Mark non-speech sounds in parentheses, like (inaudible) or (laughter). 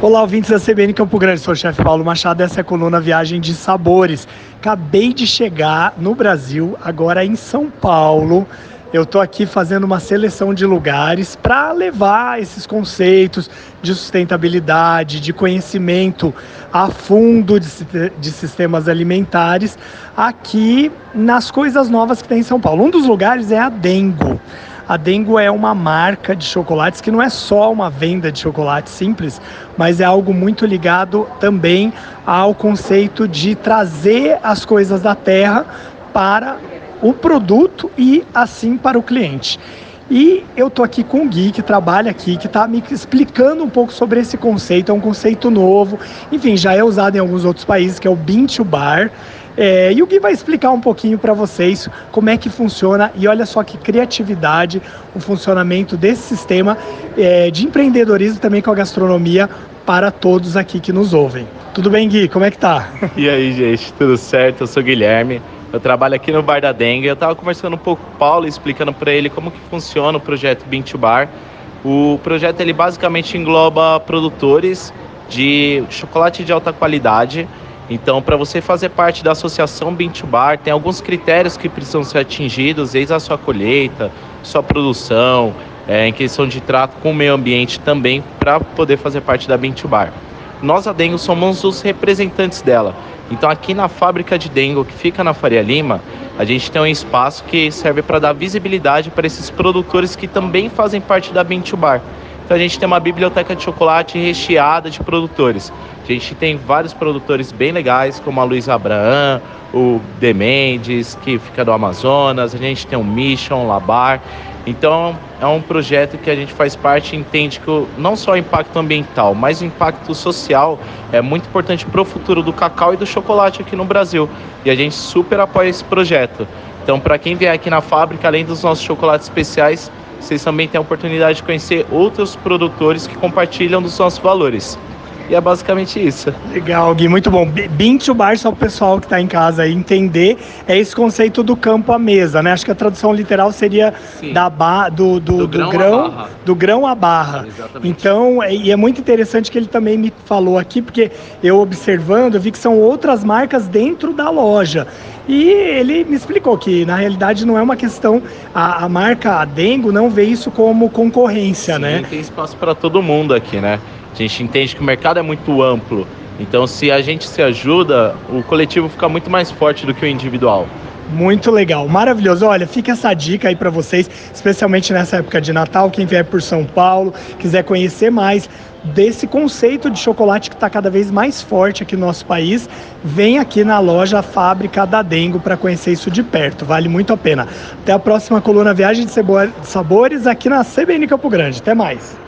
Olá, ouvintes da CBN Campo Grande, sou o chefe Paulo Machado, essa é a coluna Viagem de Sabores. Acabei de chegar no Brasil, agora em São Paulo. Eu estou aqui fazendo uma seleção de lugares para levar esses conceitos de sustentabilidade, de conhecimento a fundo de, de sistemas alimentares aqui nas coisas novas que tem em São Paulo. Um dos lugares é a Dengo. A Dengo é uma marca de chocolates que não é só uma venda de chocolate simples, mas é algo muito ligado também ao conceito de trazer as coisas da terra para o produto e assim para o cliente. E eu tô aqui com o Gui, que trabalha aqui, que está me explicando um pouco sobre esse conceito. É um conceito novo, enfim, já é usado em alguns outros países, que é o Bean to Bar. É, e o Gui vai explicar um pouquinho para vocês como é que funciona e olha só que criatividade o funcionamento desse sistema é, de empreendedorismo também com a gastronomia para todos aqui que nos ouvem. Tudo bem, Gui? Como é que tá? (laughs) E aí, gente, tudo certo? Eu sou o Guilherme. Eu trabalho aqui no Bar da Dengue. Eu estava conversando um pouco com o Paulo, explicando para ele como que funciona o projeto Bean Bar. O projeto ele basicamente engloba produtores de chocolate de alta qualidade então, para você fazer parte da associação to Bar, tem alguns critérios que precisam ser atingidos, desde a sua colheita, sua produção, é, em questão de trato com o meio ambiente também, para poder fazer parte da to Bar. Nós, a Dengo, somos os representantes dela. Então, aqui na fábrica de Dengo, que fica na Faria Lima, a gente tem um espaço que serve para dar visibilidade para esses produtores que também fazem parte da to Bar. Então a gente tem uma biblioteca de chocolate recheada de produtores. A gente tem vários produtores bem legais, como a Luiz Abraham, o Demendes, que fica do Amazonas, a gente tem o Mission, Labar. Então é um projeto que a gente faz parte e entende que não só o impacto ambiental, mas o impacto social é muito importante para o futuro do cacau e do chocolate aqui no Brasil. E a gente super apoia esse projeto. Então, para quem vier aqui na fábrica, além dos nossos chocolates especiais, vocês também têm a oportunidade de conhecer outros produtores que compartilham dos nossos valores. E é basicamente isso. Legal, Gui, muito bom. Bean to bar, só o pessoal que está em casa aí entender, é esse conceito do campo à mesa, né? Acho que a tradução literal seria da ba do, do, do, do grão, grão do grão à barra. Exatamente. Então, é, e é muito interessante que ele também me falou aqui, porque eu observando, eu vi que são outras marcas dentro da loja. E ele me explicou que, na realidade, não é uma questão. A, a marca Dengo não vê isso como concorrência, Sim, né? Tem espaço para todo mundo aqui, né? A gente entende que o mercado é muito amplo. Então, se a gente se ajuda, o coletivo fica muito mais forte do que o individual. Muito legal, maravilhoso. Olha, fica essa dica aí para vocês, especialmente nessa época de Natal. Quem vier por São Paulo, quiser conhecer mais desse conceito de chocolate que está cada vez mais forte aqui no nosso país, vem aqui na loja Fábrica da Dengo para conhecer isso de perto. Vale muito a pena. Até a próxima coluna Viagem de Sabores aqui na CBN Campo Grande. Até mais.